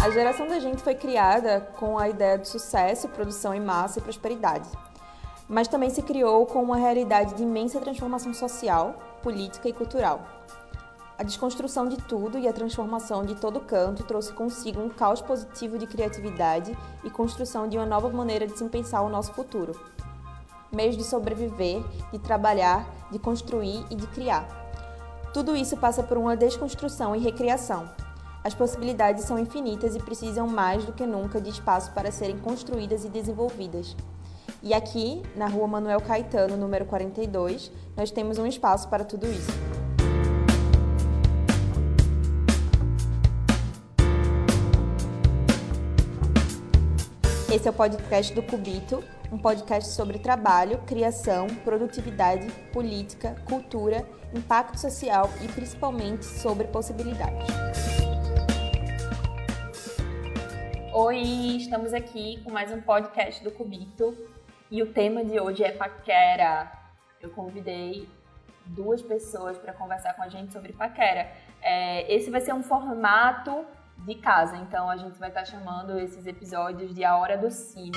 A geração da gente foi criada com a ideia de sucesso, produção em massa e prosperidade. Mas também se criou com uma realidade de imensa transformação social, política e cultural. A desconstrução de tudo e a transformação de todo canto trouxe consigo um caos positivo de criatividade e construção de uma nova maneira de se pensar o nosso futuro. Meios de sobreviver, de trabalhar, de construir e de criar. Tudo isso passa por uma desconstrução e recriação, as possibilidades são infinitas e precisam mais do que nunca de espaço para serem construídas e desenvolvidas. E aqui, na rua Manuel Caetano, número 42, nós temos um espaço para tudo isso. Esse é o podcast do Cubito, um podcast sobre trabalho, criação, produtividade, política, cultura, impacto social e principalmente sobre possibilidades. Oi, estamos aqui com mais um podcast do Cubito e o tema de hoje é paquera. Eu convidei duas pessoas para conversar com a gente sobre paquera. É, esse vai ser um formato de casa, então a gente vai estar tá chamando esses episódios de A Hora do Sino.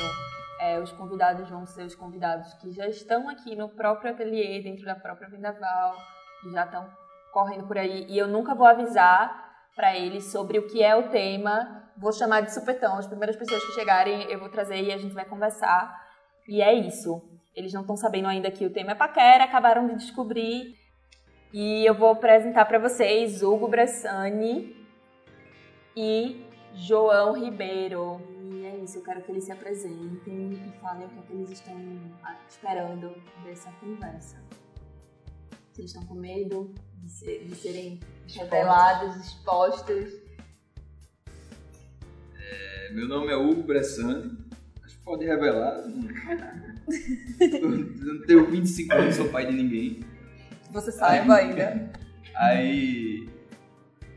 É, os convidados vão ser os convidados que já estão aqui no próprio ateliê, dentro da própria Vendaval, que já estão correndo por aí. E eu nunca vou avisar para eles sobre o que é o tema. Vou chamar de supetão. As primeiras pessoas que chegarem eu vou trazer e a gente vai conversar. E é isso. Eles não estão sabendo ainda que o tema é paquera, acabaram de descobrir. E eu vou apresentar para vocês Hugo Bressani e João Ribeiro. E é isso, eu quero que eles se apresentem e falem o que, é que eles estão esperando dessa conversa. Vocês estão com medo de, ser, de serem revelados, expostos? É, meu nome é Hugo Bressani. Acho que pode revelar. Eu não tenho 25 anos, sou pai de ninguém. Você saiba ainda. Aí.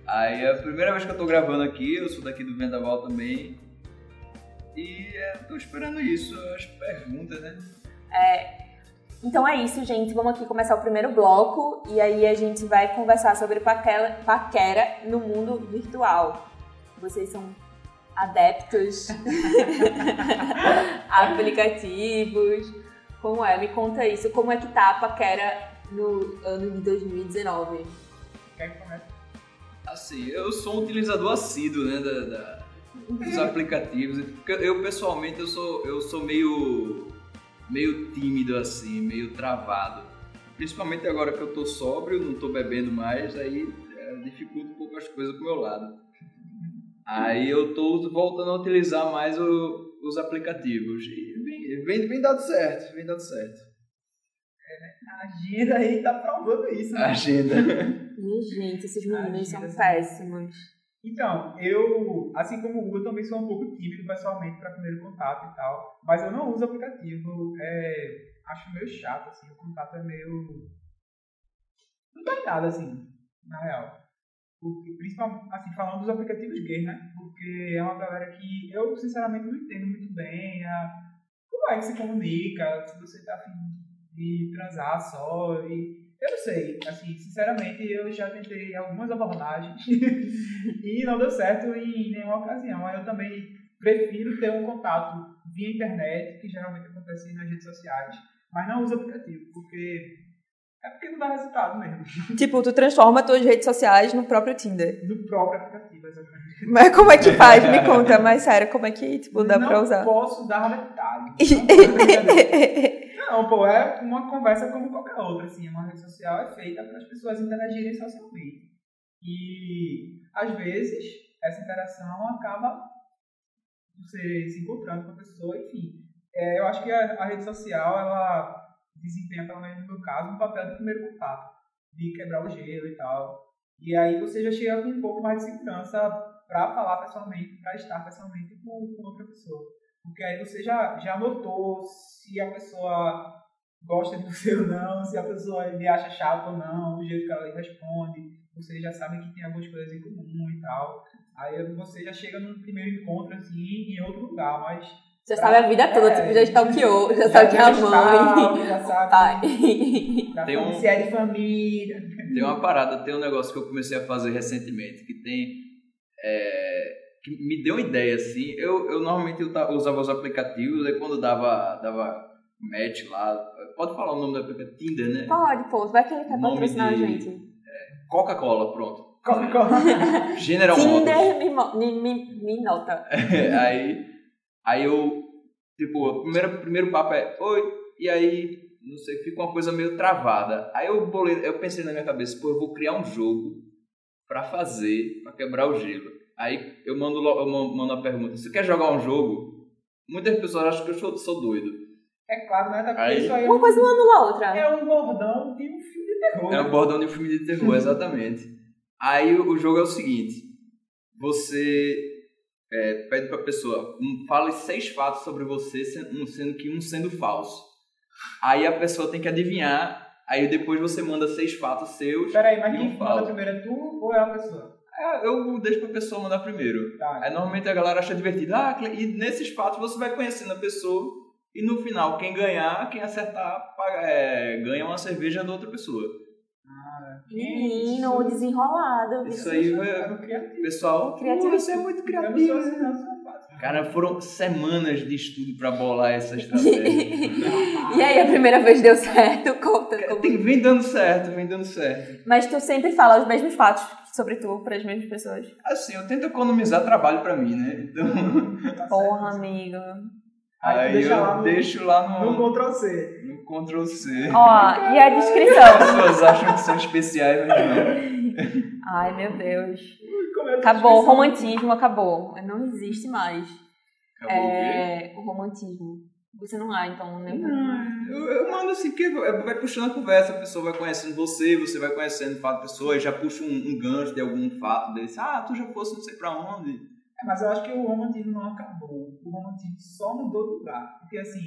Aí é a primeira vez que eu tô gravando aqui, eu sou daqui do Vendaval também. E é, tô esperando isso, as perguntas, né? É, então é isso, gente. Vamos aqui começar o primeiro bloco e aí a gente vai conversar sobre paquera, paquera no mundo virtual. Vocês são adeptos aplicativos. Como é? Me conta isso. Como é que tá a paquera no ano de 2019? Quer começar? Assim, eu sou um utilizador assíduo, né, da, da dos aplicativos. Eu pessoalmente eu sou eu sou meio meio tímido assim, meio travado. Principalmente agora que eu tô sóbrio, não tô bebendo mais, aí é, dificulta um pouco as coisas pro meu lado. Aí eu tô voltando a utilizar mais o, os aplicativos. E vem, vem, vem dado certo, vem dado certo. É, a agenda aí tá provando isso. Né? Agenda. gente, esses meninos são péssimos. Então, eu, assim como o Hugo, eu também sou um pouco tímido pessoalmente para primeiro contato e tal, mas eu não uso aplicativo, é, acho meio chato, assim, o contato é meio... não dá nada, assim, na real. Porque, principalmente, assim, falando dos aplicativos gays, né, porque é uma galera que eu, sinceramente, não entendo muito bem a, como é que se comunica, se você tá afim de transar só e eu não sei, assim, sinceramente, eu já tentei algumas abordagens e não deu certo em nenhuma ocasião. Eu também prefiro ter um contato via internet, que geralmente acontece nas redes sociais, mas não uso aplicativo, porque é porque não dá resultado mesmo. Tipo, tu transforma tuas redes sociais no próprio Tinder. No próprio aplicativo, exatamente. Mas como é que faz? Me conta, mais sério, como é que tipo, dá não pra usar? Não posso dar detalhes. Não, pô, é uma conversa como qualquer outra, assim. Uma rede social é feita para as pessoas interagirem socialmente. E, às vezes, essa interação acaba você se encontrando com a pessoa, enfim. É, eu acho que a, a, rede social, ela desempenha, pelo menos no meu caso, um papel de primeiro contato, de quebrar o gelo e tal. E aí você já chega com um pouco mais de segurança para falar pessoalmente, para estar pessoalmente com, com outra pessoa. Porque aí você já, já notou se a pessoa gosta de você ou não, se a pessoa lhe acha chato ou não, o jeito que ela responde. Você já sabe que tem algumas coisas em comum e tal. Aí você já chega num primeiro encontro, assim, em outro lugar, mas... Já pra, sabe a vida toda, é, tipo, já stalkeou, já, já sabe que é a mãe. Já sabe pai. tem um, se é de família. Tem uma parada, tem um negócio que eu comecei a fazer recentemente, que tem... É, que me deu uma ideia, assim. Eu, eu normalmente usava os aplicativos, aí quando dava, dava match lá, pode falar o nome do aplicativo? Tinder, né? Pode, pô. Vai que ele quer patrocinar de- a gente. Coca-Cola, pronto. Coca-Cola. General Motors. Tinder me, mo- me, me, me nota. aí, aí eu, tipo, o primeiro, primeiro papo é, oi, e aí, não sei, fica uma coisa meio travada. Aí eu bolei, eu pensei na minha cabeça, pô, eu vou criar um jogo pra fazer, pra quebrar o gelo. Aí eu mando, eu man- mando a pergunta, você quer jogar um jogo? Muitas pessoas acham que eu sou, sou doido. É claro, né? Até Aí- isso aí é Uma um, coisa não anula a outra. é um bordão de um filme de terror. É um bordão de um filme de terror, exatamente. Aí o o jogo é o seguinte: você é, pede pra pessoa, um, fale seis fatos sobre você, sendo, um- sendo que um sendo falso. Aí a pessoa tem que adivinhar, aí depois você manda seis fatos seus. Peraí, mas E quem um fala. primeiro é tu ou é a pessoa? É, eu deixo pra pessoa mandar primeiro. Tá. Aí normalmente a galera acha divertido. Ah, e nesses fatos você vai conhecendo a pessoa. E no final, quem ganhar, quem acertar, paga- é, ganha uma cerveja da outra pessoa. Menino, desenrolado. Isso aí É. Pessoal, Criativo. você é muito criativo. assim, sou fácil. Cara, foram semanas de estudo pra bolar essa estratégia. e aí, a primeira vez deu certo? Conta como. Tem, vem dando certo, vem dando certo. Mas tu sempre fala os mesmos fatos sobre tu para as mesmas pessoas. Assim, eu tento economizar trabalho pra mim, né? Então, Porra, amigo. Aí, aí eu lá no, deixo lá no no, Ctrl C. Ctrl C. Ó, e a As descrição? pessoas acham que são especiais, mas não. Ai, meu Deus. Como é Acabou, o romantismo acabou. Não existe mais. Acabou o? É, o romantismo. Você não há, então, nem. Não, eu, eu mando assim, porque vai puxando a conversa, a pessoa vai conhecendo você, você vai conhecendo o fato da pessoa, já puxa um, um gancho de algum fato desse. Ah, tu já fosse não sei pra onde. É, mas eu acho que o romantismo não acabou. O romantismo só mudou de lugar. Porque, assim,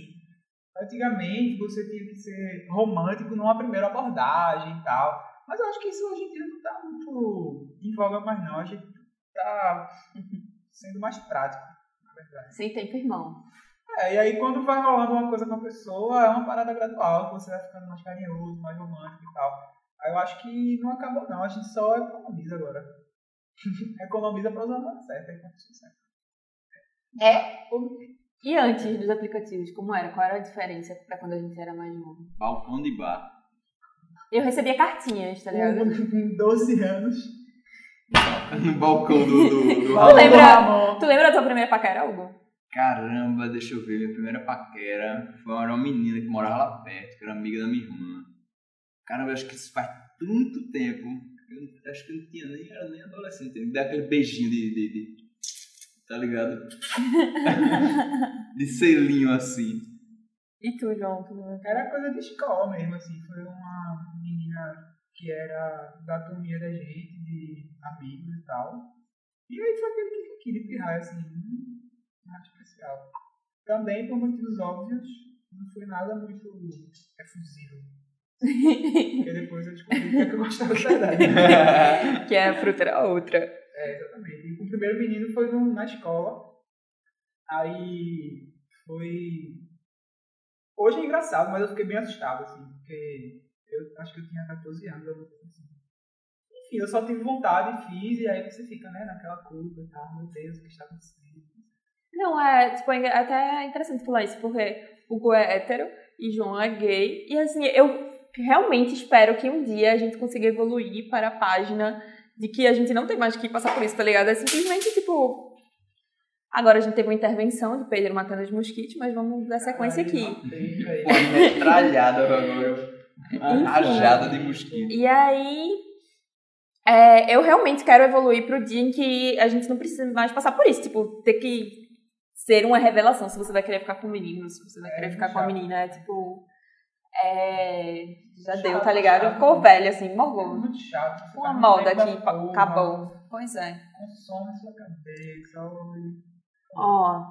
antigamente você tinha que ser romântico numa primeira abordagem e tal. Mas eu acho que isso hoje em dia não tá muito em voga mais, não. A gente tá sendo mais prático, na verdade. Sem tempo, irmão. É, e aí quando vai rolando uma coisa com a pessoa, é uma parada gradual, que você vai ficando mais carinhoso, mais romântico e tal. Aí eu acho que não acabou, não. A gente só economiza agora. economiza pra usar a hora certa, tudo certo. E antes dos aplicativos, como era? Qual era a diferença pra quando a gente era mais novo? Balcão de bar. Eu recebia cartinhas, tá ligado? Com 12 anos. No balcão do. do, do Tu lembra-. Tu lembra da tua primeira paquera, Hugo? Caramba, deixa eu ver. Minha primeira paquera foi uma, era uma menina que morava lá perto, que era amiga da minha irmã. Caramba, eu acho que isso faz tanto tempo. Eu acho que eu não tinha nem, era nem adolescente. Me dá aquele beijinho de. de, de- tá ligado? de selinho assim. E tu, João? Era coisa de escola mesmo, assim. Foi uma menina que era da turminha da gente, de amigos e tal. E aí foi aquele que queria pirrar, assim, hum, nada especial. Também, por motivos óbvios, não foi nada muito efusivo. Porque depois eu descobri que é que eu gostava de verdade. que a fruta era outra. É, exatamente. E o primeiro menino foi no- na escola. Aí foi. Hoje é engraçado, mas eu fiquei bem assustado, assim, porque eu acho que eu tinha 14 anos, assim. Enfim, eu só tive vontade, fiz, e aí você fica, né, naquela culpa e tal, meu Deus, o que está acontecendo? Não, é, tipo, é até interessante falar isso, porque Hugo é hétero e João é gay. E assim, eu realmente espero que um dia a gente consiga evoluir para a página de que a gente não tem mais que passar por isso, tá ligado? É simplesmente, tipo... Agora a gente teve uma intervenção de Pedro matando os mosquitos, mas vamos dar sequência aqui. Matei, velho. Pô, metralhada. Uma Enfim. rajada de mosquito. E aí, é, eu realmente quero evoluir pro dia em que a gente não precisa mais passar por isso. Tipo, ter que ser uma revelação se você vai querer ficar com o menino, se você vai É, querer ficar com a menina. É tipo. É, já Chato, deu, tá ligado? chato. Ficou velho, assim, morgou. muito chato. Uma tá moda aqui, porra, acabou. Pois é. Consome sua cabeça. Ó,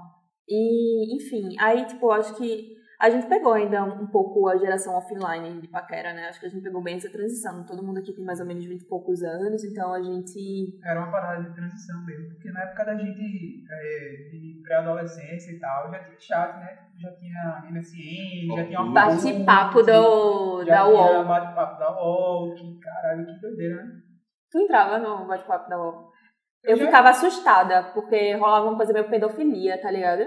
e enfim, aí tipo, acho que a gente pegou ainda um pouco a geração offline de paquera, né? Acho que a gente pegou bem essa transição. Todo mundo aqui tem mais ou menos 20 e poucos anos, então a gente. Era uma parada de transição mesmo, porque na época da gente é, de pré-adolescência e tal, já tinha chat, né? Já tinha MSN, já tinha uma Bate-papo do, já da UOL. bate-papo da UOL, que caralho, que doideira, né? Tu entrava no bate-papo da UOL. Eu já- ficava assustada, porque rolava uma coisa meio pedofilia, tá ligado?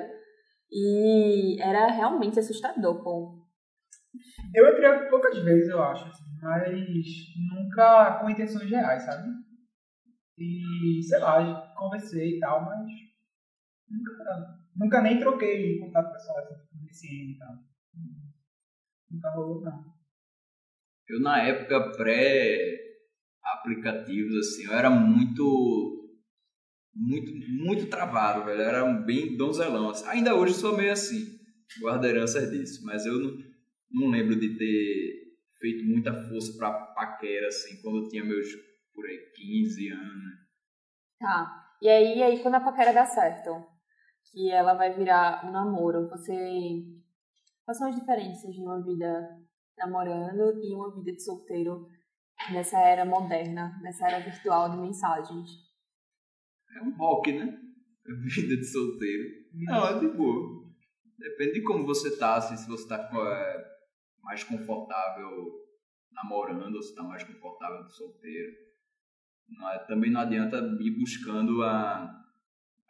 E era realmente assustador, pô. Eu entrei poucas vezes, eu acho, assim, mas nunca com intenções reais, sabe? E, sei lá, conversei e tal, mas nunca, nunca nem troquei contato pessoal, assim, com e tal. Nunca rolou, não. Eu, na época pré-aplicativos, assim, eu era muito. Muito, muito travado, velho. Era bem donzelão. assim. Ainda hoje sou meio assim. Guardo heranças disso. Mas eu não, não lembro de ter feito muita força pra paquera, assim, quando eu tinha meus, por aí, 15 anos. Tá. E aí, aí quando a paquera dá certo, que ela vai virar um namoro, você. Quais são as diferenças de uma vida namorando e uma vida de solteiro nessa era moderna, nessa era virtual de mensagens? É um rock, né? Vida de solteiro. Não, é de boa. Depende de como você tá, assim, se você tá é, mais confortável namorando ou se tá mais confortável de solteiro. Não é- também não adianta ir buscando a,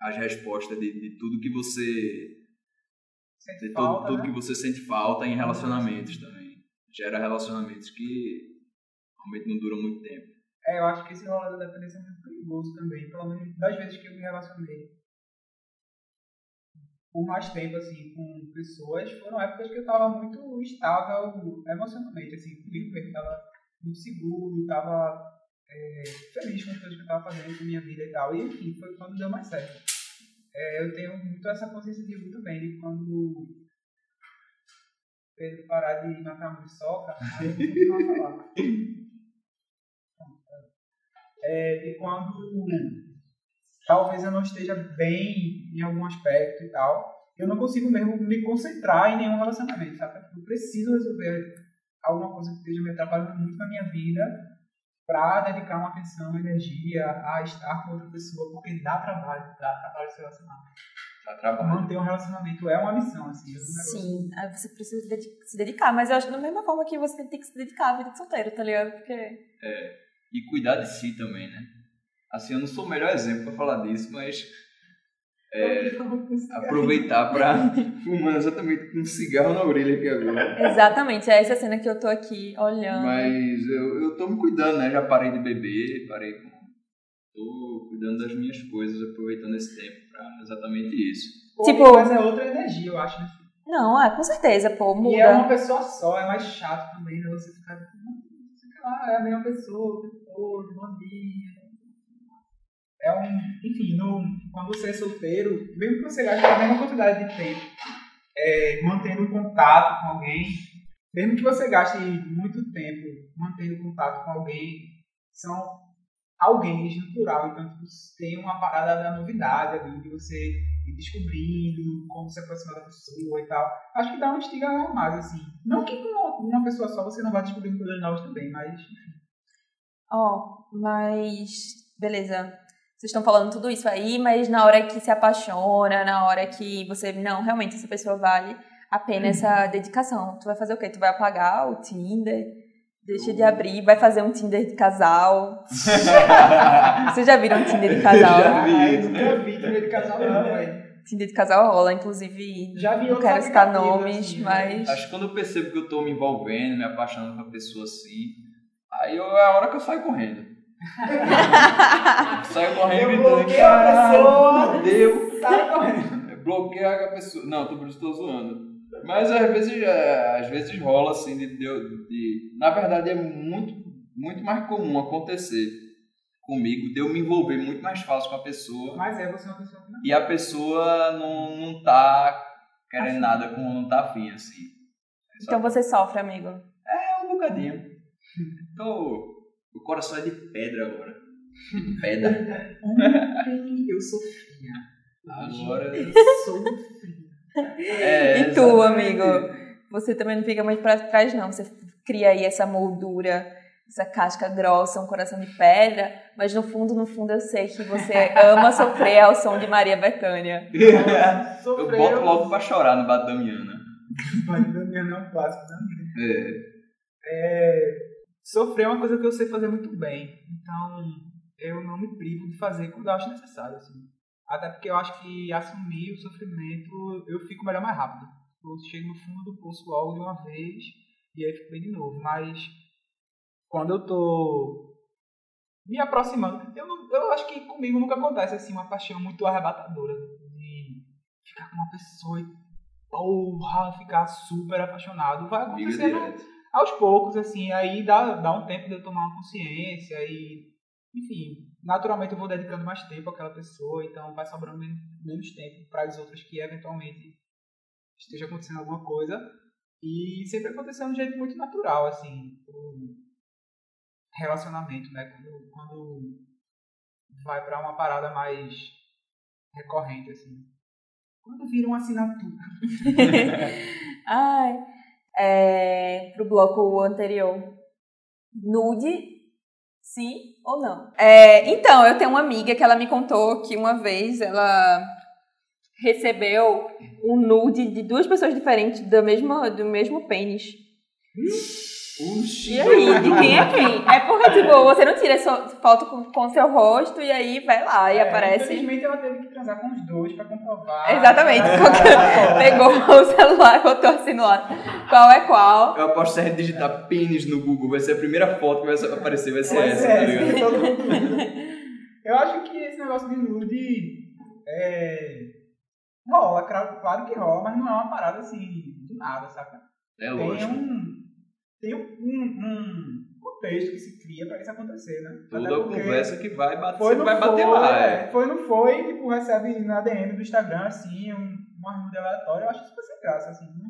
as respostas de, de tudo que você. Sente De falta, tudo, tudo né? que você sente falta em relacionamentos também. Gera relacionamentos que realmente não duram muito tempo. É, eu acho que esse rolê da dependência é muito perigoso também, pelo menos das vezes que eu me relacionei. Por mais tempo, assim, com pessoas, foram épocas que eu tava muito estável emocionalmente, assim, mesmo, tava muito seguro, tava é, feliz com as coisas que eu tava fazendo com a minha vida e tal, e enfim, foi quando deu mais certo. É, eu tenho muito essa consciência de luta também, de quando Pedro parar de matar muriçoca, aí eu vou falar. É, de quando talvez eu não esteja bem em algum aspecto e tal, eu não consigo mesmo me concentrar em nenhum relacionamento, sabe? Eu preciso resolver alguma coisa que esteja me atrapalhando muito na minha vida para dedicar uma atenção, uma energia a estar com outra pessoa, porque dá trabalho, dá trabalho se relacionar. Dá trabalho. Manter um relacionamento é uma missão, assim. é um Sim, aí você precisa se dedi- se dedicar, mas eu acho da mesma forma que você tem que se dedicar à vida de solteiro, tá ligado? Porque. E cuidar de si também, né? Assim, eu não sou o melhor exemplo pra falar disso, mas é, aproveitar pra fumar exatamente com um cigarro na orelha aqui agora. Exatamente, é essa cena que eu tô aqui olhando. Mas eu, eu tô me cuidando, né? Já parei de beber, parei com. Tô cuidando das minhas coisas, aproveitando esse tempo pra exatamente isso. Pô, Tipo- Mas é outra energia, eu acho, né? Não, ah, com certeza, pô, muda. E é uma pessoa só, é mais chato também, né? Você ficar. Sei lá, é a mesma pessoa, bom dia. É um. Enfim, no, quando você é solteiro, mesmo que você gaste a mesma quantidade de tempo é, mantendo contato com alguém, mesmo que você gaste muito tempo mantendo contato com alguém, são alguém no plural. Então, tipo, tem uma parada da novidade ali, de você ir descobrindo como se aproximar da pessoa e tal. Acho que dá um instiga a mais, assim. Não que com uma pessoa só você não vai descobrindo coisas novas também, mas Ó, mas. Beleza. Vocês estão falando tudo isso aí, mas na hora que se apaixona, na hora que você. Não, realmente essa pessoa vale a pena essa dedicação. Tu vai fazer o quê? Tu vai apagar o Tinder? Deixa de abrir, vai fazer um Tinder de casal. Vocês já viram um Tinder de casal? Já vi. Ah, eu nunca vi também de casal não, velho. Tinder de casal rola, inclusive. Já vi Não quero citar nomes, assim, mas. Acho que quando eu percebo que eu tô me envolvendo, me apaixonando por uma pessoa assim, aí eu- é a hora que eu saio correndo. saio correndo Eu gritando, bloqueio a "Caralho, pessoa." fudeu. Sai correndo. bloqueia a pessoa. Não, tô, tô zoando. Mas às vezes, é, às vezes rola assim de, de, de- Na verdade é muito, muito mais comum acontecer comigo de eu me envolver muito mais fácil com a pessoa Mas é, você é uma pessoa que não. e a pessoa não, não tá querendo nada com não tá afim, assim. É só Então você sofre, amigo. é um bocadinho. Tô. O coração é de pedra agora. De pedra. Ontem eu sofria. Agora. Eu sou É, e tu, exatamente. amigo? Você também não fica muito pra trás, não. Você cria aí essa moldura, essa casca grossa, um coração de pedra, mas no fundo, no fundo, eu sei que você ama sofrer ao som de Maria Bethânia. Eu Sofreu. boto logo pra chorar no bar da Damiana. Mas Damian não é um clássico da minha. É. Sofrer é uma coisa que eu sei fazer muito bem. Então, eu não não me privo de fazer quando eu acho necessário, assim. Até porque eu acho que assumir o sofrimento, eu fico melhor mais rápido. Eu chego no fundo do poço logo de uma vez e aí fico bem de novo. Mas quando eu tô me aproximando, eu, não, eu acho que comigo nunca acontece assim uma paixão muito arrebatadora de ficar com uma pessoa e porra, ficar super apaixonado. Vai acontecendo aos poucos, assim, aí dá, dá um tempo de eu tomar uma consciência e, enfim, naturalmente eu vou dedicando mais tempo àquela pessoa, então vai sobrando men- menos tempo para as outras que eventualmente esteja acontecendo alguma coisa. E sempre aconteceu de um jeito muito natural, assim, o relacionamento, né? Quando, quando vai para uma parada mais recorrente, assim. Quando vira uma assinatura. Ai, é, pro bloco anterior. Nude, sim ou não? É, então, eu tenho uma amiga que ela me contou que uma vez ela recebeu um nude de duas pessoas diferentes do mesmo, do mesmo pênis. Puxa. E aí, de quem é quem? É porque, tipo, você não tira sua foto com, com seu rosto e aí vai lá e É, aparece. Infelizmente ela teve que transar com os dois pra comprovar. Exatamente. Ah, Pegou o celular e botou assim no ar. Qual é qual? Eu aposto que se a gente digitar pênis no Google, vai ser a primeira foto que vai aparecer, vai ser Vai essa, tá ligado? Eu acho que esse negócio de nude é, rola, claro, que rola, mas não é uma parada assim do nada, saca? É tem lógico. um tem um, um contexto que se cria pra isso acontecer, né? Toda conversa que vai bater, foi, vai bater foi, lá. é, É. Foi, não foi, tipo, recebe na DM do Instagram, assim, um, uma nude aleatória, eu acho isso sem graça, assim. não-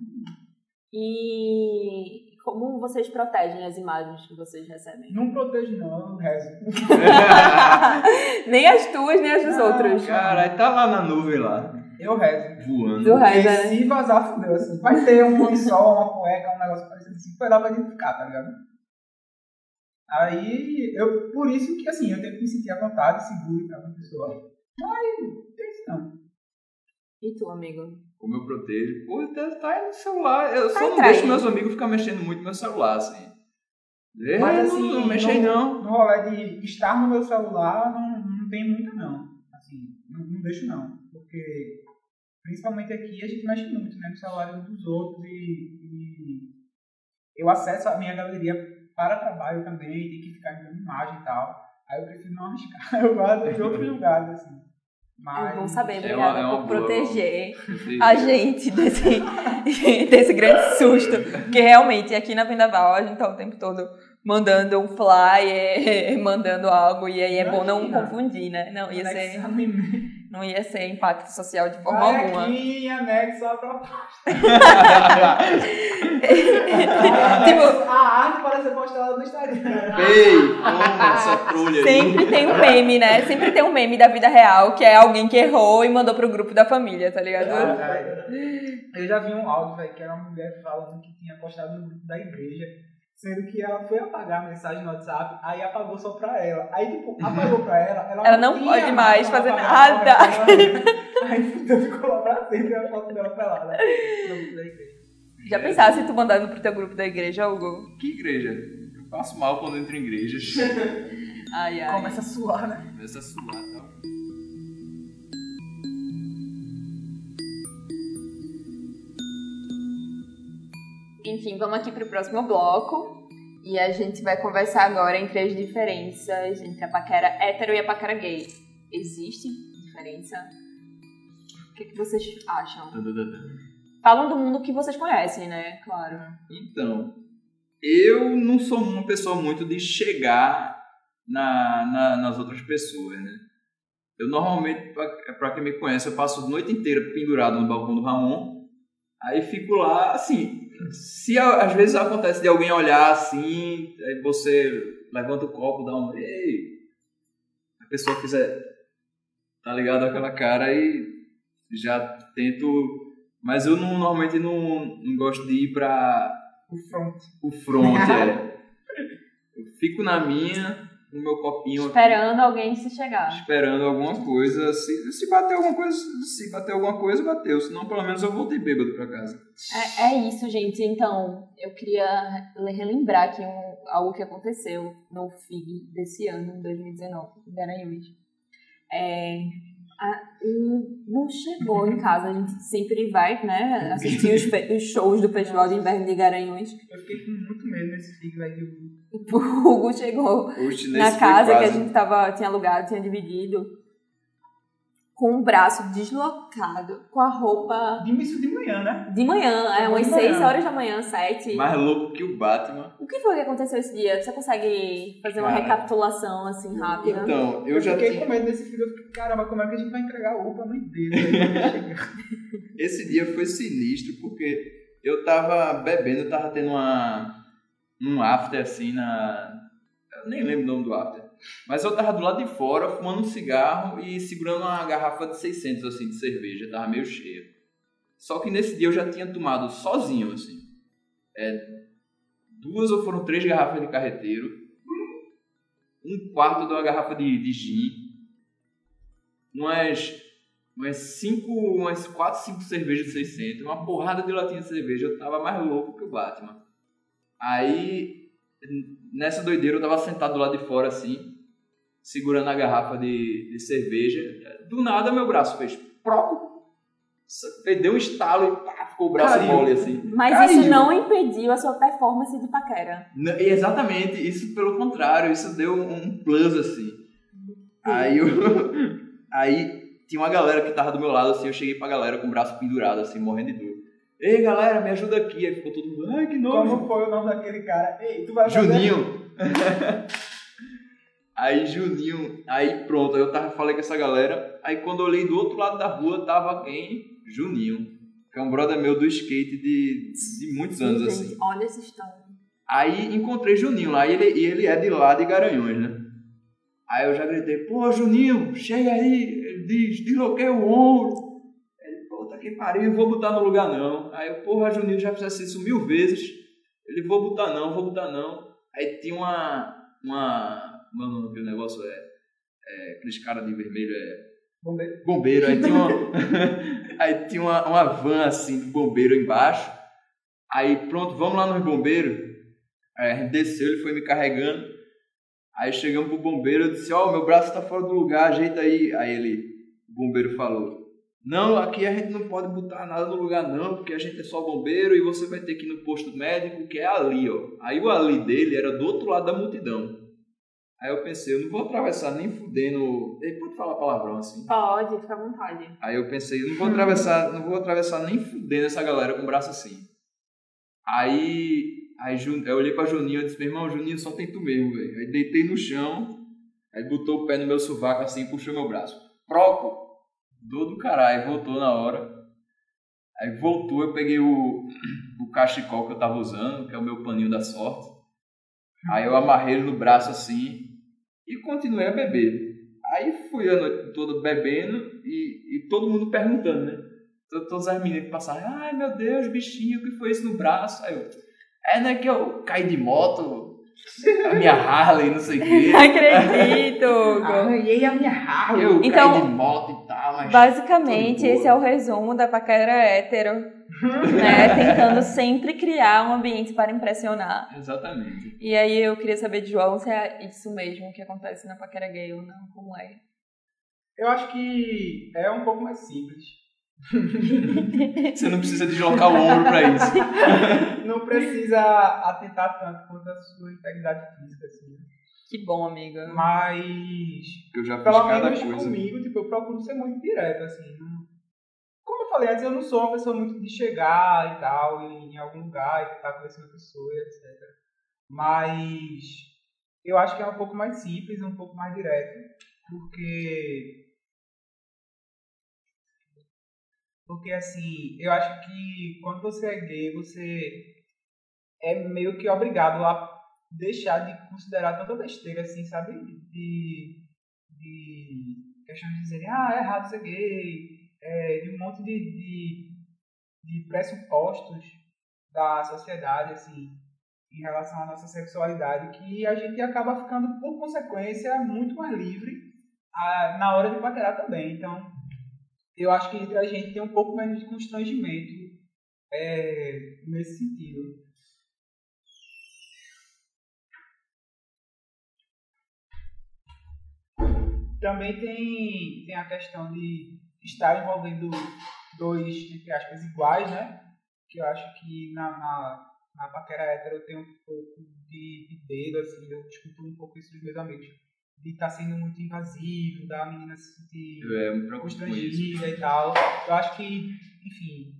E como vocês protegem as imagens que vocês recebem? Não protejo não, eu rezo. nem as tuas, nem as dos Não, outros. Caralho, tá lá na nuvem lá, Eu rezo. voando. Porque reza, né? se vazar, fudeu, assim. Vai ter um lençol, uma cueca, um negócio parecido assim, foi lá pra identificar, tá ligado? Aí, eu, por isso que, assim, eu tenho que me sentir à vontade, seguro pra uma pessoa. Mas, não tem isso não. E tu, amigo? Como eu protejo? Pô, tá, tá aí no celular. Eu só Tá não traindo. deixo meus amigos ficar mexendo muito no meu celular, assim. É, Mas, não, assim, não mexe aí não. No rolê de estar no meu celular, não, não tem muita, não. Assim, não, não deixo, não. Porque, principalmente aqui, a gente mexe muito, né? No celular uns dos outros e, e eu acesso a minha galeria para trabalho também, tem que ficar enviando imagem e tal. Aí eu prefiro não arriscar. Eu guardo em outros lugares, assim. Mas, É bom saber, É obrigada uma- é uma por boa. proteger Proteger. a gente desse, desse grande susto. Porque realmente aqui na Vendaval a gente tá o tempo todo mandando um flyer, mandando algo, e aí é bom não Imagina. confundir, né? Não ia ser, não ia ser impacto social de forma Vai alguma. aqui e anexa a proposta. Tipo, a arte para ser postada no Instagram. Ei, toma essa trolha aí. Sempre tem um meme, né? Sempre tem um meme da vida real, que é alguém que errou e mandou pro grupo da família, tá ligado? Eu já vi um áudio, velho, que era uma mulher falando que tinha postado no grupo da igreja, sendo que ela foi apagar a mensagem no WhatsApp, aí apagou só pra ela. Aí, tipo, apagou pra ela, ela, Ela não tinha pode mais fazer nada. pra ela. Aí fudeu, ficou lá pra sempre a foto dela pelada no grupo da igreja. Já pensasse tu mandando pro teu grupo da igreja, Hugo? Que igreja? Eu passo mal quando entro em igrejas. Ai, ai. Começa a suar, né? Começa a suar e Enfim, vamos aqui pro próximo bloco. E a gente vai conversar agora entre as diferenças entre a paquera hétero e a paquera gay. Existe diferença? O que, que vocês acham? Falam do mundo que vocês conhecem, né? Claro. Então, eu não sou uma pessoa muito de chegar na, na- nas outras pessoas, né? Eu normalmente, pra quem me conhece, eu passo a noite inteira pendurado no balcão do Ramon. Aí fico lá, assim, se às vezes acontece de alguém olhar assim, aí você levanta o copo, dá um. Ei! A pessoa fizer. Tá ligado? Aquela cara e já tento. Mas eu não, normalmente não, não gosto de ir pra O front. o front, é. Eu fico na minha no meu copinho aqui, Esperando alguém se chegar. esperando alguma coisa. Se, se bater alguma coisa, se bater alguma coisa, bateu. Senão, pelo menos eu voltei bêbado pra casa. É, é isso, gente. Então, eu queria relembrar aqui um, algo que aconteceu no FIG desse ano, 2019, em Garanhuns. É, o não chegou em casa, a gente sempre vai, né, assistir os, os shows do Festival de Inverno de Garanhuns. Eu fiquei com muito medo nesse figo aí de O Hugo chegou Hoje, na casa que a gente tava, tinha alugado, tinha dividido, com o braço deslocado, com a roupa de isso de manhã, né? de manhã, é umas De manhã. 6 horas da manhã, 7. Mais louco que o Batman. O que foi que aconteceu esse dia? Você consegue fazer uma Cara. recapitulação assim rápida? Então, eu, Eu, já fiquei tinha... com medo desse figo. Eu fiquei, caramba, como é que a gente vai entregar o pra mãe dele? Esse dia foi sinistro porque eu tava bebendo, eu tava tendo uma, um after assim na. Eu nem lembro o nome do after. Mas eu tava do lado de fora fumando um cigarro e segurando uma garrafa de 600 assim de cerveja, tava meio cheia. Só que nesse dia eu já tinha tomado sozinho assim. É, duas ou foram três garrafas de carreteiro, um quarto de uma garrafa de, de gin, umas umas cinco, umas quatro, cinco cervejas de 600, uma porrada de latinha de cerveja. Eu tava mais louco que o Batman. Aí, nessa doideira, eu tava sentado do lado de fora, assim, segurando a garrafa de, de cerveja. Do nada, meu braço fez proco. Deu um estalo e pá, ficou o braço Caiu. mole, assim. Mas Caiu. isso não impediu a sua performance de paquera. N- Exatamente, isso pelo contrário, isso deu um plus assim. Aí eu. Aí tinha uma galera que tava do meu lado, assim, eu cheguei pra galera com o braço pendurado, assim, morrendo de dor. Ei galera, me ajuda aqui. Aí ficou todo mundo, ai que nojo. Como foi o nome daquele cara? Ei, tu vai fazer- Juninho. aí Juninho, aí pronto, aí eu tava falei com essa galera. Aí quando eu olhei do outro lado da rua, tava quem? Juninho. Que é um brother meu do skate de, de muitos anos, Gente, assim. Olha essa história. Aí encontrei Juninho lá, e ele, e ele é de lá de Garanhuns, né? Aí eu já gritei, pô, Juninho, chega aí, ele diz, desloquei o ombro. Ele, puta que pariu, vou botar no lugar não. Aí eu, porra, Juninho já fizesse isso mil vezes. Ele, vou botar não, vou botar não. Aí tinha uma, uma, mano, que o negócio é, é aqueles caras de vermelho, é Bombeiro. bombeiro, aí tinha uma, aí tinha uma, uma van assim do bombeiro embaixo. Aí pronto, vamos lá nos bombeiros. Aí a gente desceu, ele foi me carregando. Aí chegamos pro bombeiro, eu disse, ó, meu braço tá fora do lugar, ajeita aí. Aí ele, o bombeiro falou, não, aqui a gente não pode botar nada no lugar não, porque a gente é só bombeiro e você vai ter que ir no posto médico, que é ali, ó. Aí o ali dele era do outro lado da multidão. Aí eu pensei, eu não vou atravessar nem fudendo. Ele pode falar palavrão assim. Pode, fica à vontade. Aí eu pensei, não vou atravessar, não vou atravessar nem fudendo essa galera com o braço assim. Aí, aí eu olhei pra Juninho e disse, meu irmão, Juninho, só tem tu mesmo, velho. Aí deitei no chão, aí botou o pé no meu sovaco assim e puxou meu braço. Proco! Dor do caralho, voltou na hora. Aí voltou, eu peguei o, o cachecol que eu tava usando, que é o meu paninho da sorte. Aí eu amarrei ele no braço assim e continuei a beber. Aí fui a noite toda bebendo e, e todo mundo perguntando, né? To- Todas as meninas que passaram, ai meu Deus, bichinho, o que foi isso no braço? Aí eu, é, né, que eu caí de moto, a minha Harley, não sei o quê. Não acredito. Arranhei a minha Harley. Eu Então, caí de moto e Basicamente, esse é o resumo da paquera hétero, né? Tentando sempre criar um ambiente para impressionar. Exatamente. E aí eu queria saber de João se é isso mesmo que acontece na paquera gay ou não, como é. Eu acho que é um pouco mais simples. Você não precisa deslocar o ombro pra isso. Não precisa atentar tanto quanto a sua integridade física, assim. Que bom, amiga. Mas, Eu já fiz pelo cada menos coisa. comigo, tipo, eu procuro ser muito direto, assim. não- Como eu falei antes, eu não sou uma pessoa muito de chegar e tal, em algum lugar e tentar conhecer uma pessoa, etc. Mas eu acho que é um pouco mais simples, um pouco mais direto, porque porque assim, eu acho que quando você é gay, você é meio que obrigado a deixar de considerar tanta besteira assim, sabe? De, de questão de dizerem, ah, é errado ser gay, é, de um monte de, de, de pressupostos da sociedade, assim, em relação à nossa sexualidade que a gente acaba ficando, por consequência, muito mais livre a, na hora de paquerar também. Então, eu acho que entre a gente tem um pouco menos de constrangimento é, nesse sentido. Também tem, tem a questão de estar envolvendo dois, entre aspas, iguais, né? Que eu acho que na, na, na paquera hétero eu tenho um pouco de, de dedo, assim, eu escuto um pouco isso dos meus amigos. De estar tá sendo muito invasivo, da menina se sentir é, constrangida e tal. Eu acho que, enfim,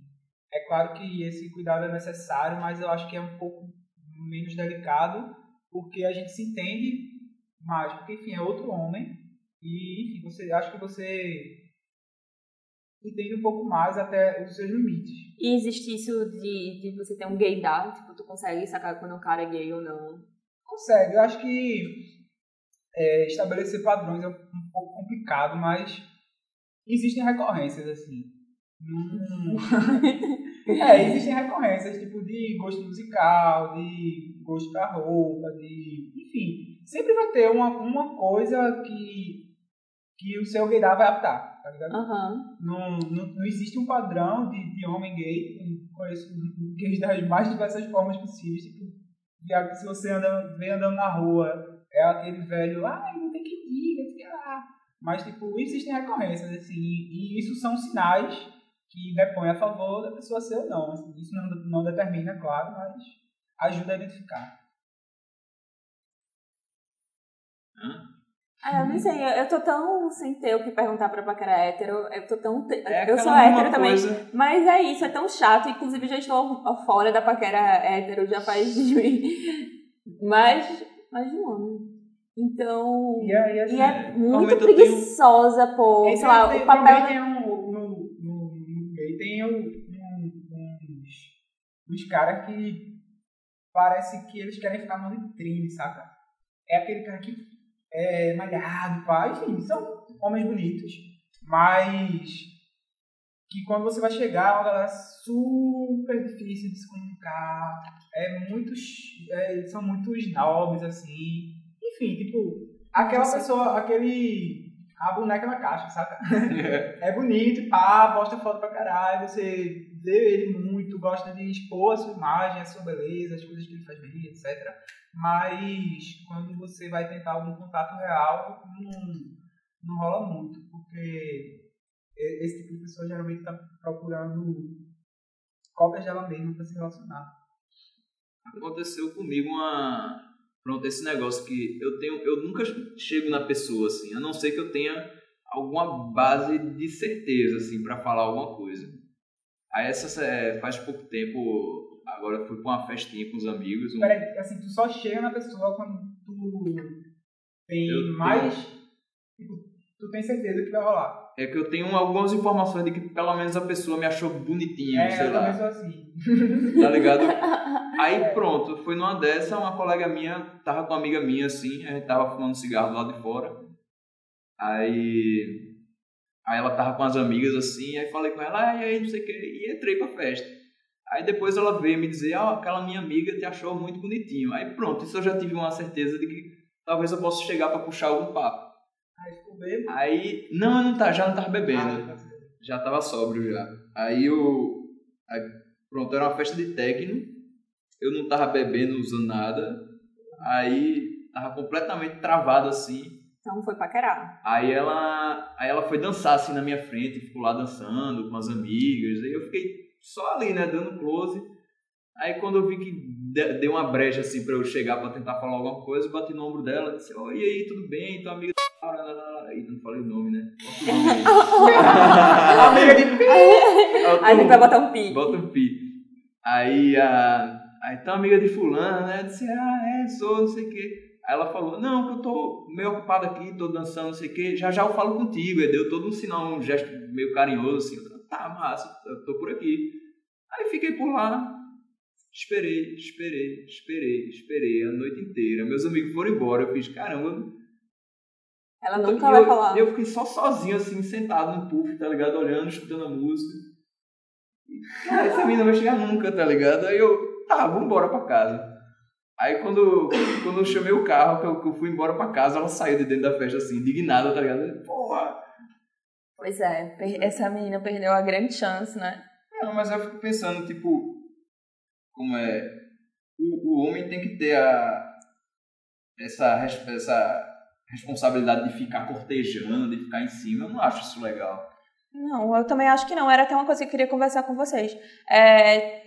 é claro que esse cuidado é necessário, mas eu acho que é um pouco menos delicado, porque a gente se entende mais, porque, enfim, é outro homem, e, enfim, você, acho que você entende um pouco mais até os seus limites. E existe isso de, de você ter um gaydar? Tipo, tu consegue sacar quando um cara é gay ou não? Consegue. Eu acho que é, estabelecer padrões é um pouco complicado, mas existem recorrências, assim. Hum. é, existem recorrências, tipo, de gosto musical, de gosto da roupa, de... Enfim, sempre vai ter uma, uma coisa que que o seu gaydar vai adaptar, tá ligado? Uhum. Não, não, não existe um padrão de, de homem gay, eu conheço gays das mais diversas formas possíveis, tipo, se você anda, vem andando na rua, é aquele velho, ai, não tem que ir, não tem que ir lá. Mas, tipo, existem recorrências, assim, e, e isso são sinais que depõem a favor da pessoa ser ou não. Assim, isso não, não determina, claro, mas ajuda a identificar. Hã? Ah, eu não sei, eu, eu tô tão sem ter o que perguntar pra paquera hétero, eu tô tão... É eu sou hétero também, mas é isso, é tão chato, inclusive já estou fora da paquera hétero já faz mais, mais de um ano. Então, e, aí, assim, e é muito preguiçosa, tenho... pô, sei lá, o papel... Tem um, no, no, no tem um, um, uns, uns caras que parece que eles querem ficar no vitrine, saca? É aquele cara que é, malhado, pá, enfim, são homens bonitos, mas que quando você vai chegar é uma galera super difícil de se comunicar, é muitos, é, são muitos nobres, assim, enfim, tipo, aquela pessoa, aquele, a boneca na caixa, saca? é bonito, pá, posta foto pra caralho, você vê ele muito, gosta de expor a sua imagem, a sua beleza, as coisas que ele faz bem, etc. Mas quando você vai tentar algum contato real, não, não rola muito, porque esse tipo de pessoa geralmente está procurando cópias dela mesma para se relacionar. Aconteceu comigo uma. Pronto, esse negócio que eu tenho. Eu nunca chego na pessoa assim, a não ser que eu tenha alguma base de certeza assim para falar alguma coisa. Aí essa é, faz pouco tempo Agora fui pra uma festinha com os amigos. Um... Peraí, assim, tu só chega na pessoa quando tu tem eu mais. Tenho... Tipo, tu tem certeza que vai rolar. É que eu tenho algumas informações de que pelo menos a pessoa me achou bonitinho, é, sei eu lá. assim. Tá ligado? Aí pronto, foi numa dessa, uma colega minha tava com uma amiga minha assim, a gente tava fumando cigarro lá de fora. Aí. Aí ela tava com as amigas assim, aí falei com ela, ah, e aí, não sei o que, e entrei pra festa. Aí depois ela veio me dizer, ah, aquela minha amiga te achou muito bonitinho. Aí pronto, isso eu já tive uma certeza de que talvez eu possa chegar para puxar algum papo. Aí ficou bebendo? Aí, não, não tá, já não tava bebendo. Ah, tá já tava sóbrio já. Aí eu, aí, pronto, era uma festa de techno. Eu não tava bebendo, usando nada. Aí tava completamente travado assim. Então foi paquerar. Aí ela, aí ela foi dançar assim na minha frente, ficou lá dançando com as amigas. Aí eu fiquei só ali, né, dando close. Aí quando eu vi que deu uma brecha assim pra eu chegar pra tentar falar alguma coisa, eu bati no ombro dela e disse, oi, e aí, tudo bem? Tua amiga. Aí não falei o nome, né? amiga de pi! Aí ele vai botar um pi. Bota um pi. Aí a. Aí tá amiga de fulano, né? Eu disse, ah, é, sou, não sei o quê. Aí ela falou, não, que eu tô meio ocupado aqui, tô dançando, não sei o quê, já já eu falo contigo. Aí deu todo um sinal, um gesto meio carinhoso, assim tá, massa, eu tô por aqui. Aí fiquei por lá, esperei, esperei, esperei, esperei a noite inteira. Meus amigos foram embora, eu fiz, caramba. Ela nunca eu, vai falar. Eu fiquei só sozinho, assim, sentado no puff, tá ligado? Olhando, escutando a música. E, cara, essa menina não vai chegar nunca, tá ligado? Aí eu, tá, vambora pra casa. Aí quando, quando eu chamei o carro, que eu, que eu fui embora pra casa, ela saiu de dentro da festa assim, indignada, tá ligado? Porra! Pois é, essa menina perdeu a grande chance, né? Não, mas eu fico pensando, tipo, como é. O, o homem tem que ter a, essa, essa responsabilidade de ficar cortejando, de ficar em cima. Eu não acho isso legal. Não, eu também acho que não. Era até uma coisa que eu queria conversar com vocês. É,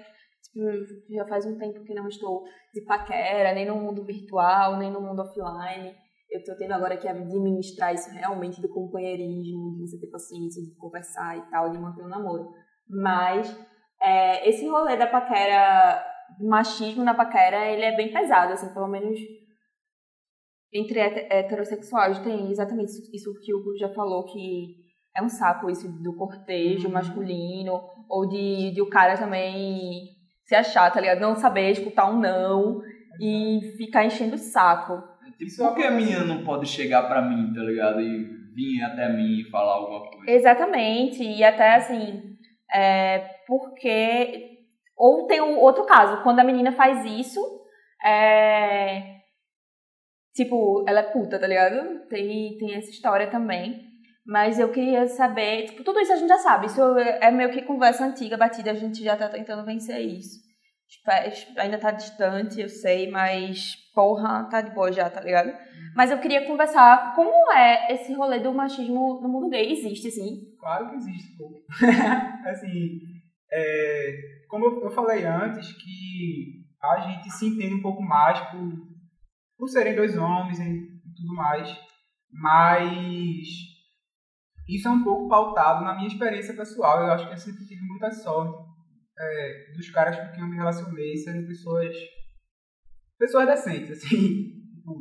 já faz um tempo que não estou de paquera, nem no mundo virtual, nem no mundo offline. Eu estou tendo agora que administrar isso realmente do companheirismo, de você ter paciência, de conversar e tal, de manter o namoro. Mas é, esse rolê da paquera, machismo na paquera, ele é bem pesado, assim, pelo menos entre het- heterossexuais tem exatamente isso, isso que o Hugo já falou, que é um saco isso do cortejo Uhum. masculino, ou de, de o cara também se achar, tá ligado? Não saber escutar um não e ficar enchendo o saco. Tipo, por que a menina não pode chegar pra mim, tá ligado? E vir até mim e falar alguma coisa? Exatamente, e até assim, é, porque. Ou tem o outro caso, quando a menina faz isso, é, tipo, ela é puta, tá ligado? Tem, tem essa história também. Mas eu queria saber, tipo, tudo isso a gente já sabe, isso é meio que conversa antiga, batida, a gente já tá tentando vencer isso. Tipo, Ainda tá distante, eu sei, mas porra, tá de boa já, tá ligado? Mas eu queria conversar como é esse rolê do machismo no mundo gay. Existe, assim. Claro que existe, pô. assim, é, como eu- eu falei antes, que a gente se entende um pouco mais por, por serem dois homens e tudo mais, mas isso é um pouco pautado na minha experiência pessoal. Eu acho que eu sempre tive muita sorte é, dos caras com quem eu me relacionei serem pessoas pessoas decentes, assim, tipo,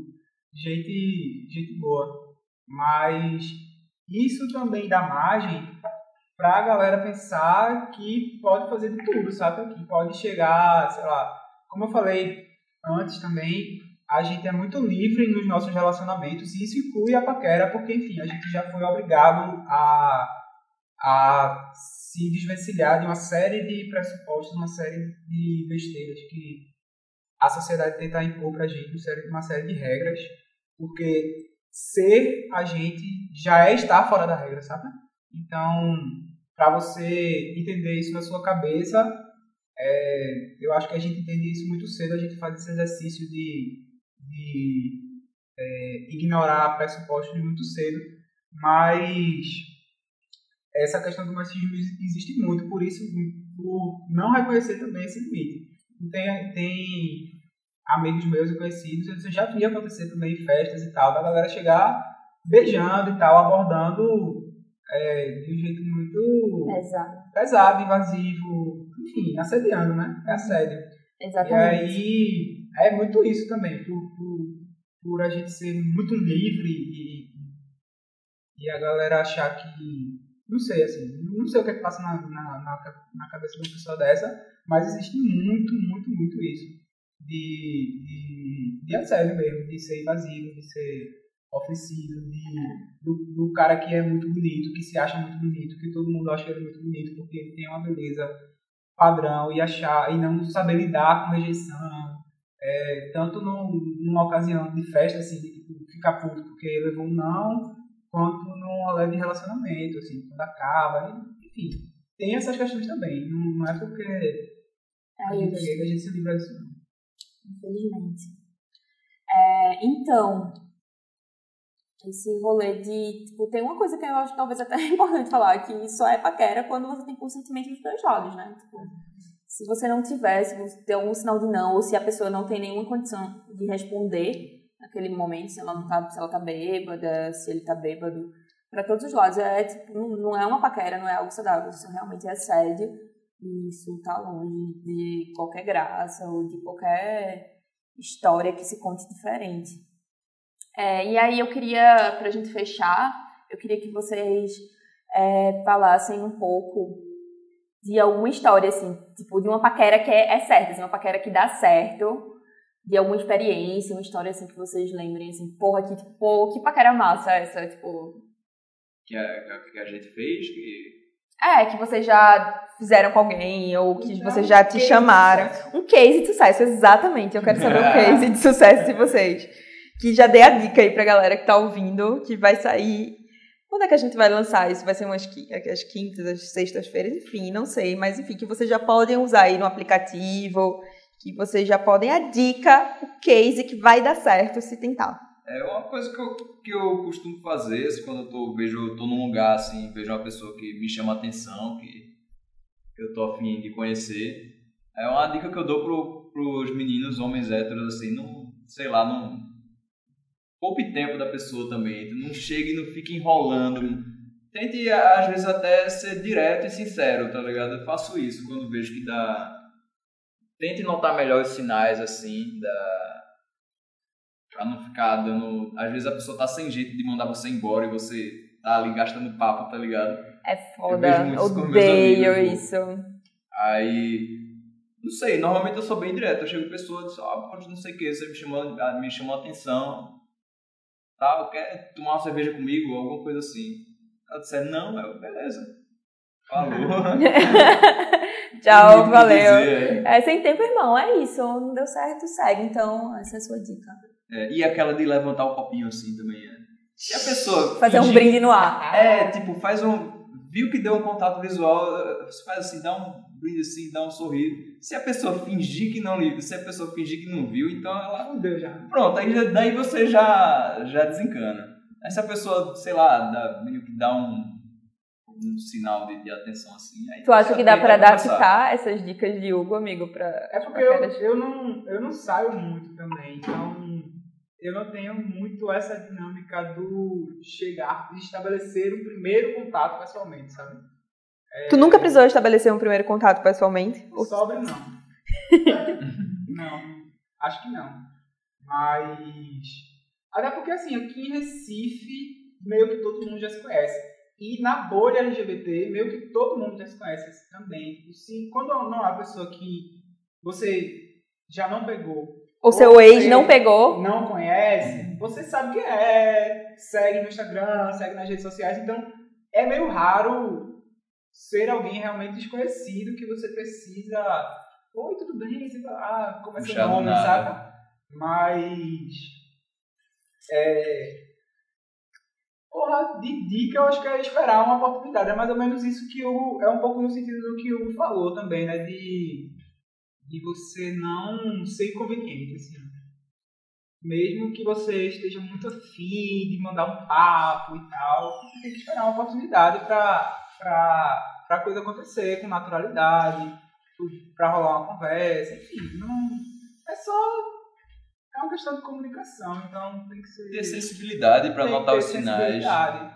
gente, gente boa. Mas isso também dá margem pra galera pensar que pode fazer de tudo, sabe? Que pode chegar, sei lá, como eu falei antes também, a gente é muito livre nos nossos relacionamentos e isso inclui a paquera, porque, enfim, a gente já foi obrigado a, a se desvencilhar de uma série de pressupostos, uma série de besteiras que a sociedade tenta impor pra gente, uma série, uma série de regras, porque ser a gente já é estar fora da regra, sabe? Então, para você entender isso na sua cabeça, é, eu acho que a gente entende isso muito cedo, a gente faz esse exercício de, de é, ignorar pressupostos muito cedo, mas essa questão do machismo existe muito, por isso, por não reconhecer também esse limite. Tem, tem amigos meus e conhecidos, eu já vi acontecer também em festas e tal, da galera chegar beijando e tal, abordando é, de um jeito muito Exato. pesado, invasivo, enfim, assediando, né? É assédio. E Exatamente. aí é muito isso também, por, por, por a gente ser muito livre e, e a galera achar que. Não sei, assim, não sei o que, é que passa na, na, na, cabeça de uma pessoa dessa, mas existe muito, muito, muito isso. De, de, de assédio mesmo, de ser invasivo, de ser ofensivo, de, do, do cara que é muito bonito, que se acha muito bonito, que todo mundo acha ele muito bonito porque ele tem uma beleza padrão e achar e não saber lidar com rejeição, é, tanto no, numa ocasião de festa, assim, de tipo, ficar puto porque levou um não, quanto num de relacionamento, assim, quando acaba, enfim. Tem essas questões também, não, não é porque a É gente isso. a gente se livra disso, não. Infelizmente. É, então, esse rolê de. Tipo, tem uma coisa que eu acho talvez até importante falar, que só é paquera quando você tem consentimento dos dois lados, né? Tipo, se você não tiver, se tem algum sinal de não, ou se a pessoa não tem nenhuma condição de responder naquele momento, se ela não tá, se ela tá bêbada, se ele tá bêbado, para todos os lados. É, tipo, não, é uma paquera, não é algo saudável, isso realmente é assédio. E isso tá longe de qualquer graça ou de qualquer história que se conte diferente. É, e aí eu queria, pra gente fechar, eu queria que vocês é, falassem um pouco de alguma história, assim, tipo, de uma paquera que é, é certa, assim, uma paquera que dá certo, de alguma experiência, uma história, assim, que vocês lembrem, assim, porra, que, tipo, pô, que paquera massa essa, tipo... Que a, que a- que a gente fez, que É, que vocês já fizeram com alguém, ou que Então, vocês já te chamaram. Um case de sucesso, exatamente. Eu quero saber o case de sucesso de vocês. Que já dei a dica aí pra galera que tá ouvindo, que vai sair. Quando é que a gente vai lançar isso? Vai ser umas qui- as quintas, as sextas-feiras, enfim, não sei. Mas enfim, que vocês já podem usar aí no aplicativo, que vocês já podem a dica, o case que vai dar certo se tentar. É uma coisa que eu, que eu costumo fazer, assim, quando eu tô, vejo, eu tô num lugar assim, vejo uma pessoa que me chama atenção, que eu tô afim de conhecer. É uma dica que eu dou pro, pros meninos, homens héteros, assim, não, sei lá, não. Poupe tempo da pessoa também. Não chegue e não fique enrolando. Tente, às vezes, até ser direto e sincero, tá ligado? Eu faço isso quando vejo que dá. Tente notar melhor os sinais, assim, da. Pra não ficar dando. Às vezes a pessoa tá sem jeito de mandar você embora e você tá ali gastando papo, tá ligado? É foda. meus Odeio amigos, isso. Aí. Não sei, normalmente eu sou bem direto. Eu chego pessoa e diz, ah, pode não sei o que, você me chamou, ah, me chamou a atenção. Tal, quer tomar uma cerveja comigo? Alguma coisa assim. Ela disser, não, eu, beleza. Falou. Tchau, valeu. dizer, é. É, sem tempo, irmão, é isso. Não deu certo, segue. Então, essa é a sua dica. É, e aquela de levantar o copinho assim também é. Se a pessoa. Fazer um fingir- brinde no ar. É, tipo, faz um. Viu que deu um contato visual, você faz assim, dá um brinde assim, dá um sorriso. Se a pessoa fingir que não liga, se a pessoa fingir que não viu, então ela. Não deu já. Pronto, aí já- daí você já, já desencana. Aí se a pessoa, sei lá, dá, meio que dá um, um sinal de, de atenção assim. Aí Tu acha que dá conversar. adaptar essas dicas de Hugo, amigo, pra. É porque pra eu, eu, não, eu não saio muito também, então eu não tenho muito essa dinâmica do chegar e estabelecer um primeiro contato pessoalmente, sabe? Tu nunca precisou estabelecer um primeiro contato pessoalmente? Sobre não. não, acho que não. Mas. Até porque assim, aqui em Recife, meio que todo mundo já se conhece. E na bolha LGBT, meio que todo mundo já se conhece assim, também. Se, quando não é uma pessoa que você já não pegou, Ou seu Ou ex não pegou? não conhece, você sabe quem é, segue no Instagram, segue nas redes sociais, então é meio raro ser alguém realmente desconhecido que você precisa. Oi, tudo bem? Você fala, ah, como é seu nome, nada. saca? Mas. É. Porra, de dica eu acho que é esperar uma oportunidade. É mais ou menos isso que o. É um pouco no sentido do que o Hugo falou também, né? De, de você não ser inconveniente, assim. Mesmo que você esteja muito afim de mandar um papo e tal, tem que esperar uma oportunidade pra, pra, pra coisa acontecer com naturalidade, pra rolar uma conversa, enfim. Não, é só. É uma questão de comunicação, então tem que ser. Ter sensibilidade pra tem que notar ter os sinais. sensibilidade.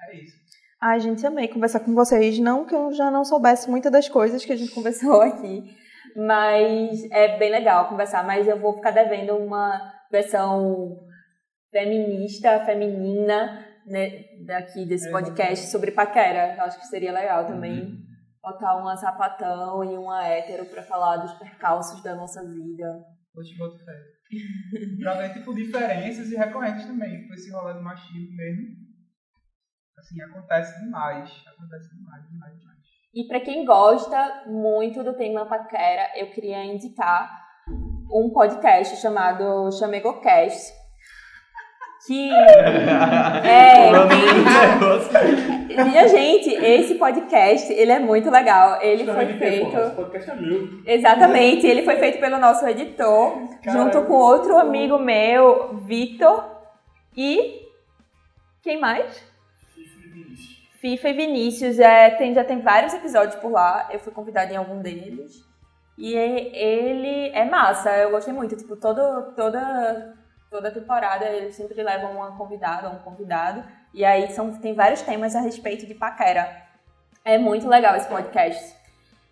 É isso. Ai, gente, amei conversar com vocês. Não que eu já não soubesse muitas das coisas que a gente conversou aqui, mas é bem legal conversar. Mas eu vou ficar devendo uma versão feminista, feminina, né, daqui desse É, podcast sobre paquera. Eu acho que seria legal também botar uma sapatão e uma hétero pra falar dos percalços da nossa vida. Vou te botar fé. pra ver, tipo, diferenças e recorrentes também, com esse rolê do machismo mesmo. Assim, acontece demais. Acontece demais, demais, demais. E pra quem gosta muito do tema paquera, eu queria indicar um podcast chamado ChamegoCast. Que é, Minha gente, esse podcast, ele é muito legal. Ele foi feito Esse podcast é meu. Exatamente, ele foi feito pelo nosso editor, Caramba. junto com outro amigo meu, Vitor, e quem mais? FIFA e Vinícius. É, tem, já tem vários episódios por lá, eu fui convidada em algum deles. E ele é massa, eu gostei muito. Tipo, todo, toda, toda temporada eles sempre levam uma convidada ou um convidado. E aí são, tem vários temas a respeito de paquera. É muito legal esse podcast.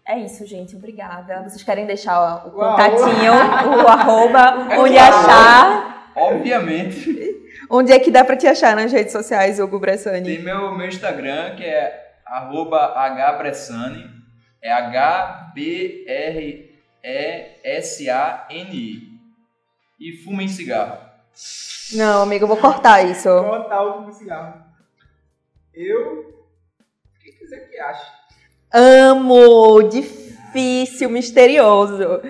É isso, gente. Obrigada. Vocês querem deixar o Uau. contatinho, o arroba, É onde claro. achar? Obviamente. Onde é que dá pra te achar nas redes sociais, Hugo Bressani? Tem meu, meu Instagram, que é arroba hbressani. É H-B-R-E-S-A-N-I. E fumem cigarro. Não, amigo, eu vou cortar isso. Botar o último cigarro. Eu Quem quiser que ache. Amo! Difícil, misterioso.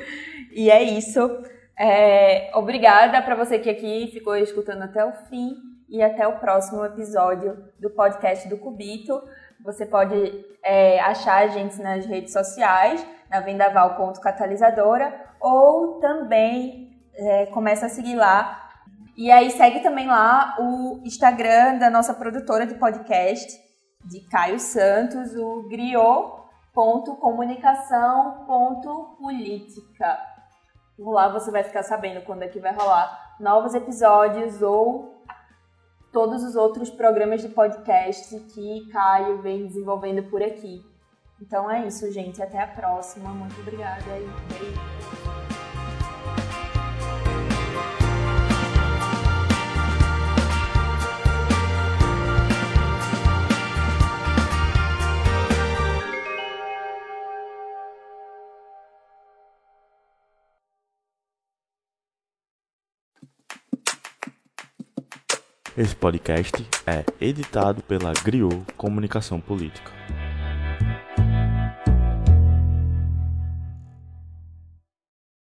E é isso. É, obrigada para você que aqui ficou escutando até o fim e até o próximo episódio do podcast do Cubito. Você pode é, achar a gente nas redes sociais, na vendaval.catalisadora, ou também é, começa a seguir lá. E aí segue também lá o Instagram da nossa produtora de podcast, de Caio Santos, o griot.comunicação.política. Por lá você vai ficar sabendo quando é que vai rolar novos episódios ou todos os outros programas de podcast que Caio vem desenvolvendo por aqui. Então é isso, gente. Até a próxima. Muito obrigada e beijo. Esse podcast é editado pela Griot Comunicação Política.